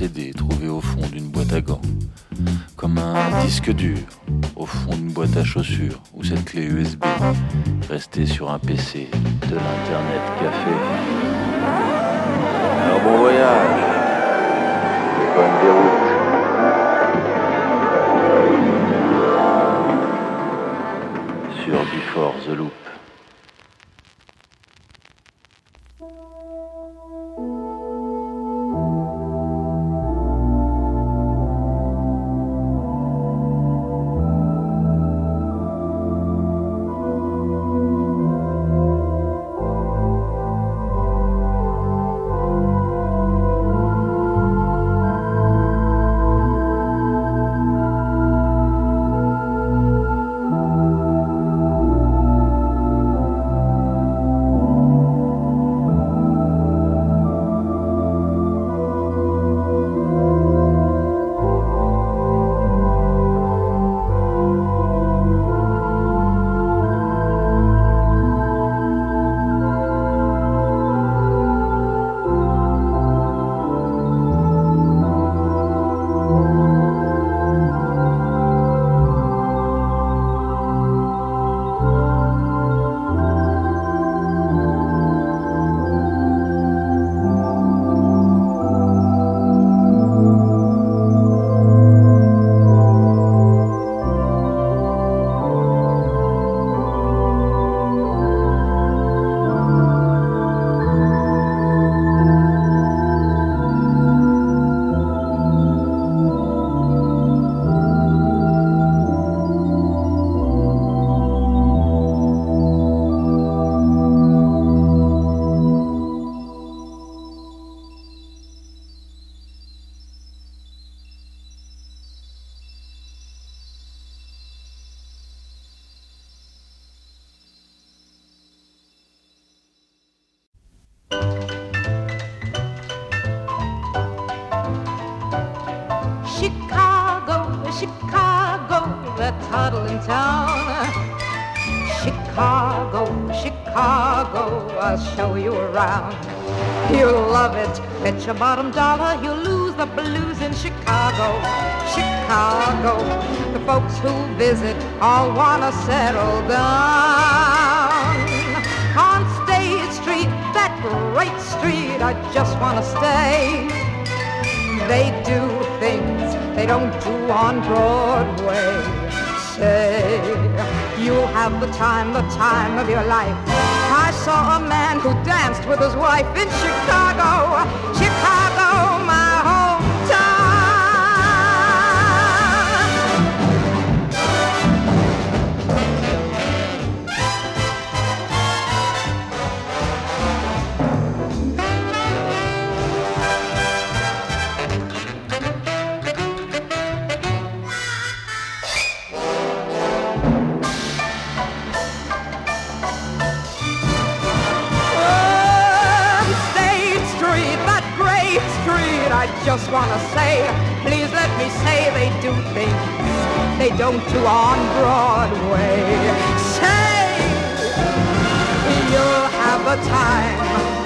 CD trouvé au fond d'une boîte à gants, comme un disque dur au fond d'une boîte à chaussures ou cette clé USB restée sur un PC de l'Internet Café. Alors bon voyage. Et bonne déroute. sur Before the Loop. Settle down. On State Street, that great street, I just wanna stay. They do things they don't do on Broadway. Say, you'll have the time, the time of your life. I saw a man who danced with his wife in Chicago, Chicago, just wanna say, please let me say they do things they don't do on Broadway. Say, you'll have the time,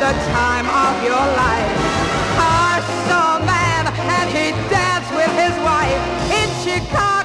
the time of your life. I saw a man and he danced with his wife in Chicago. Chicago,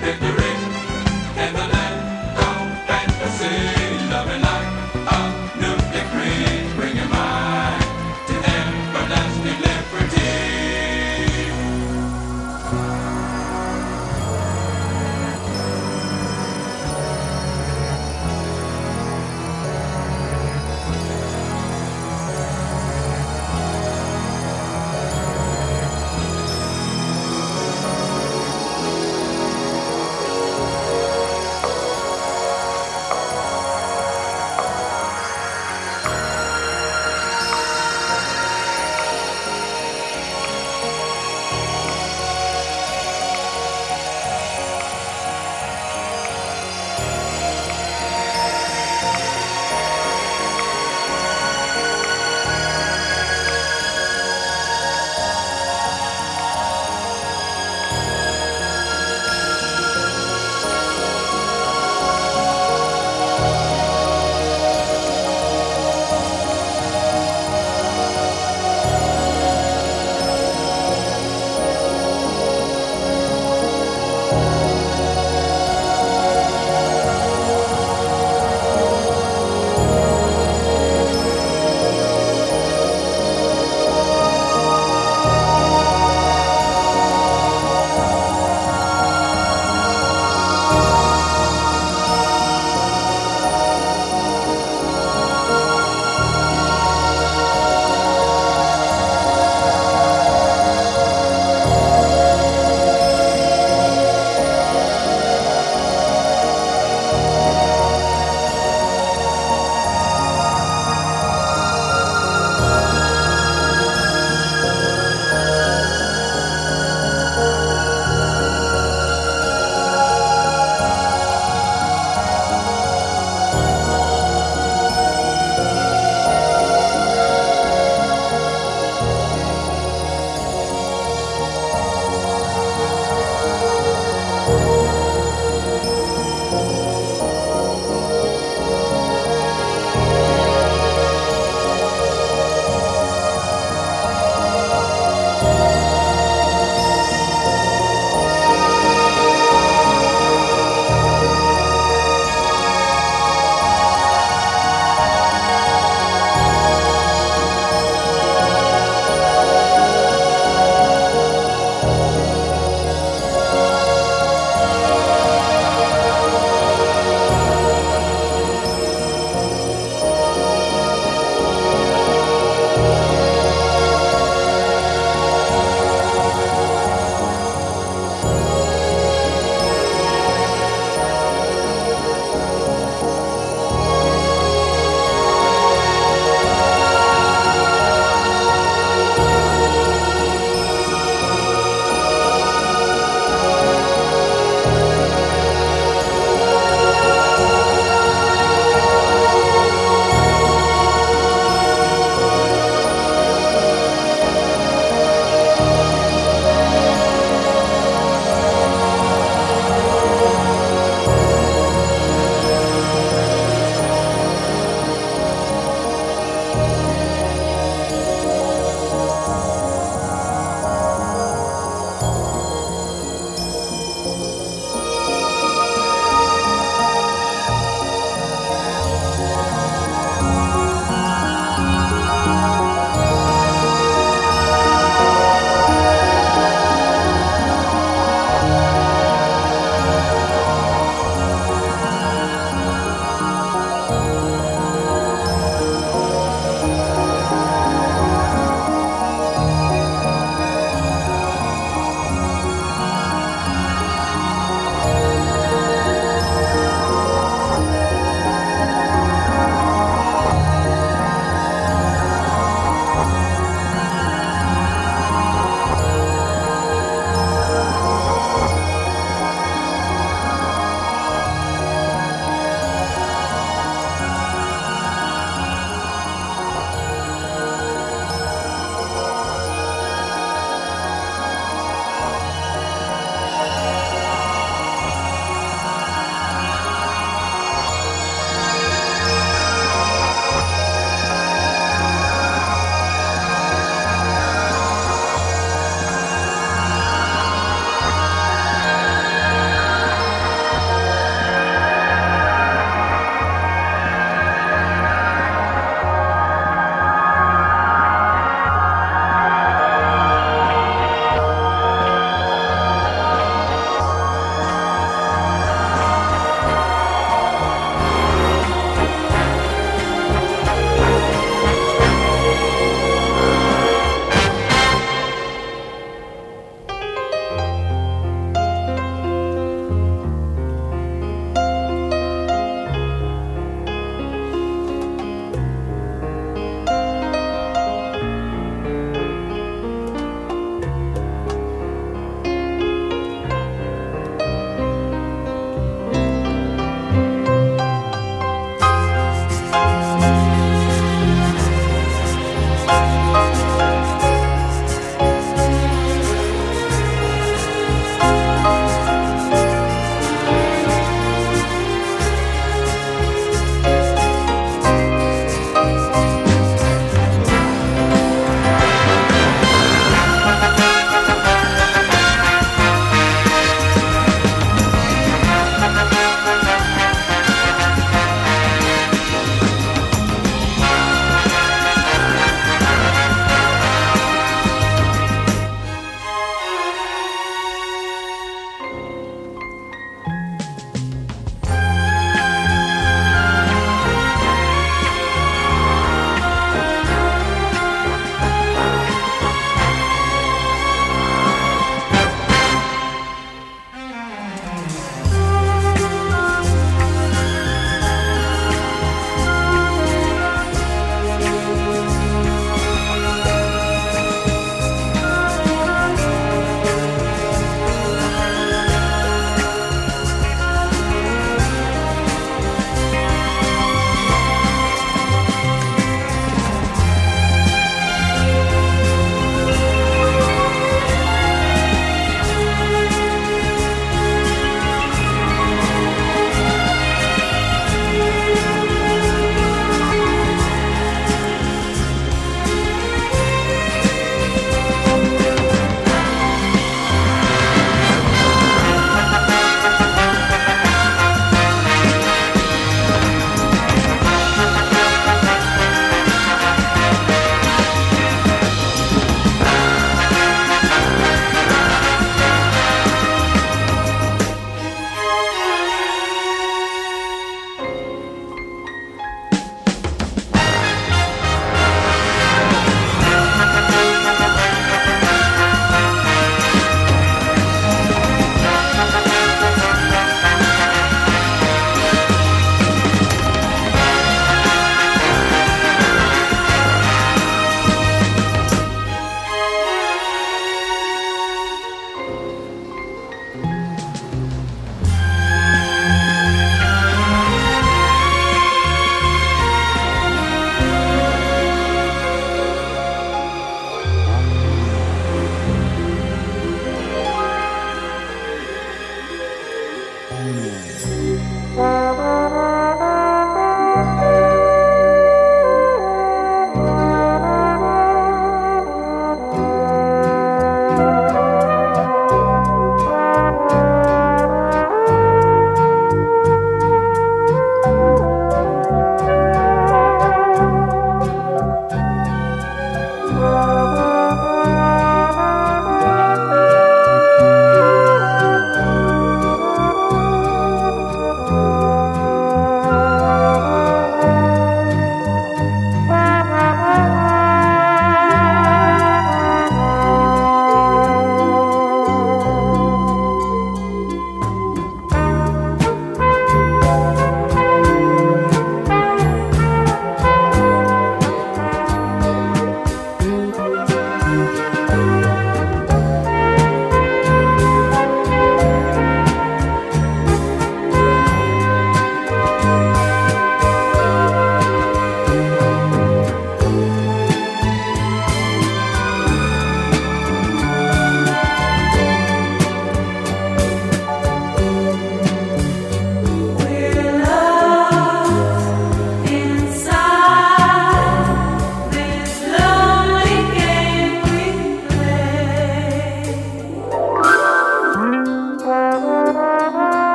Victory.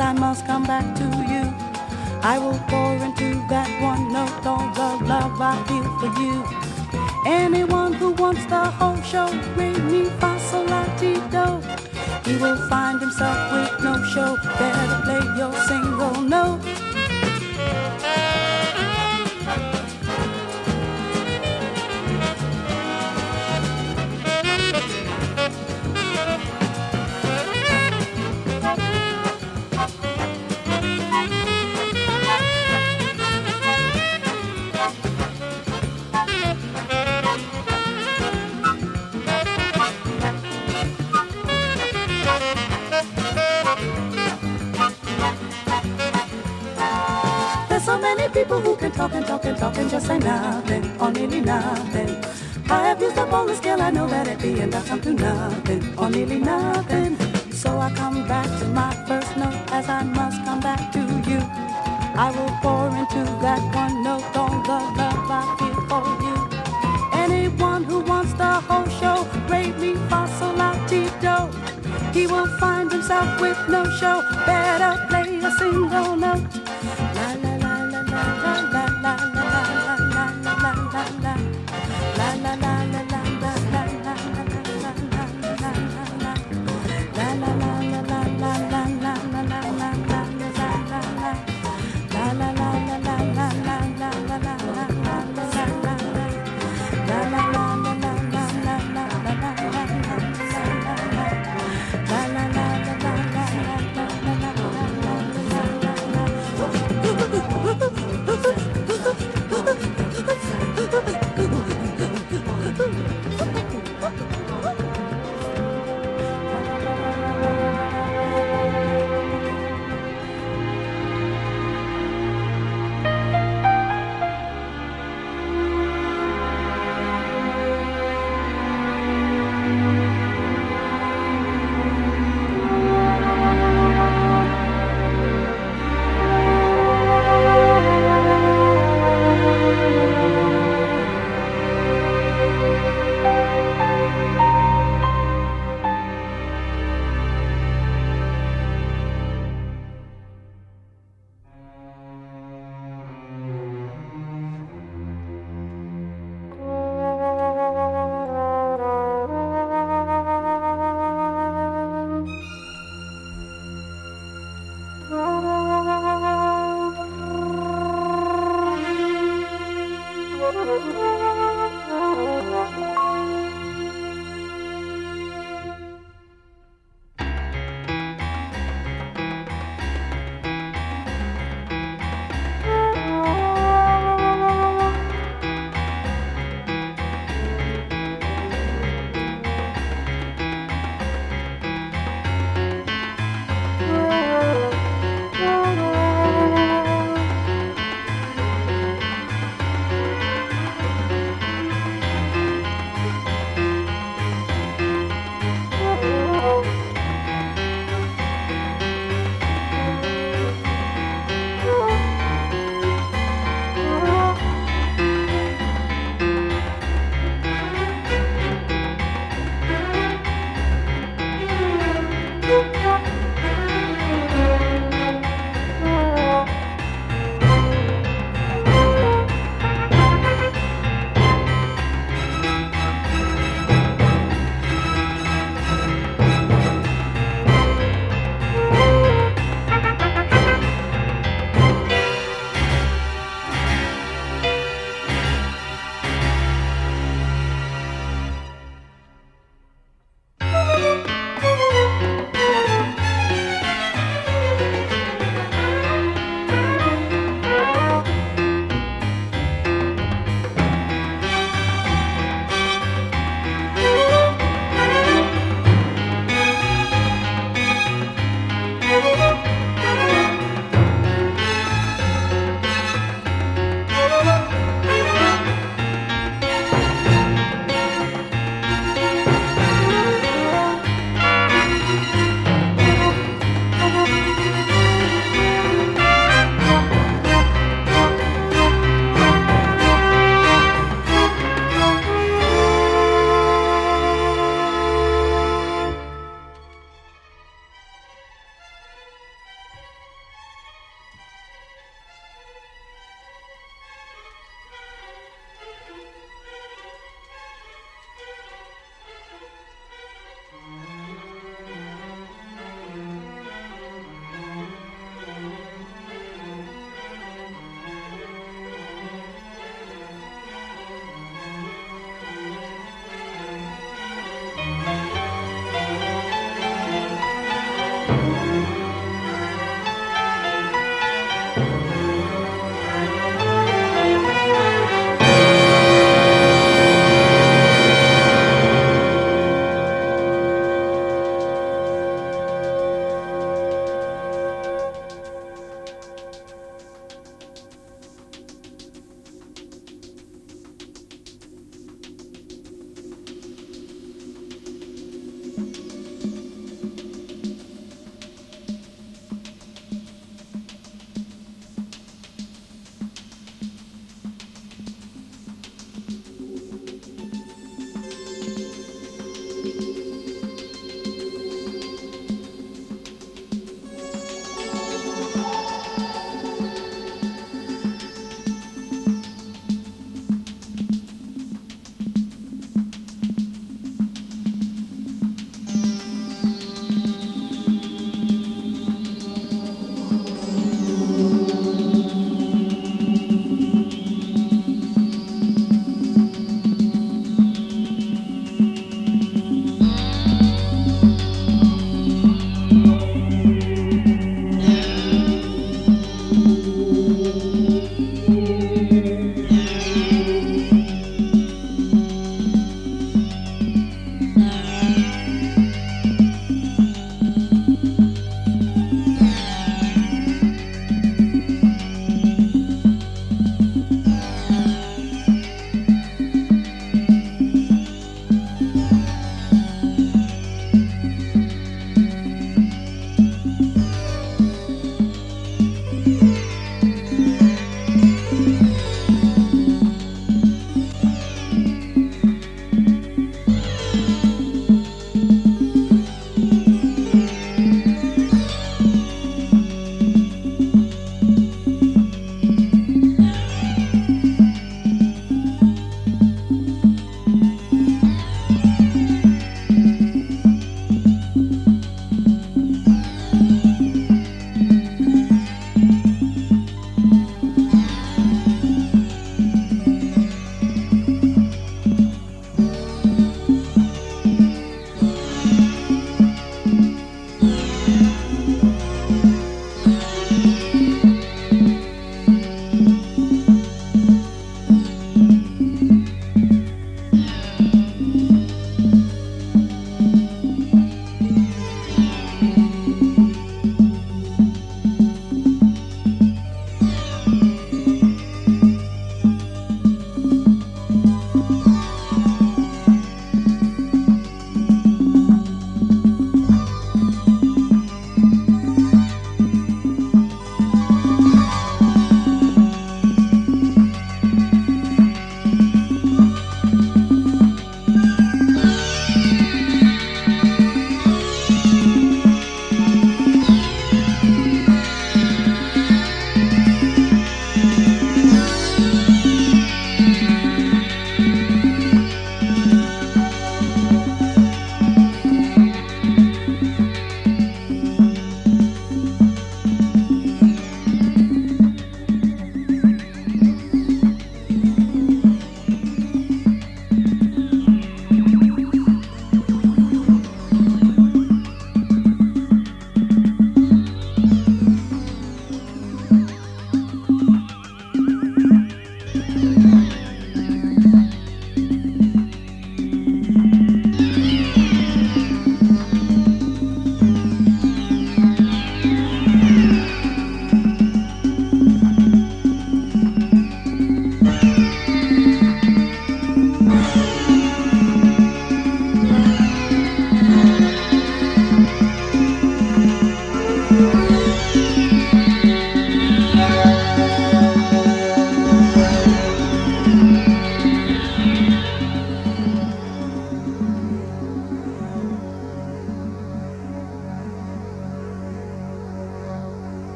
I must come back to you. I will tonight.